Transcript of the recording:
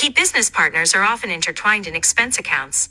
Key business partners are often intertwined in expense accounts.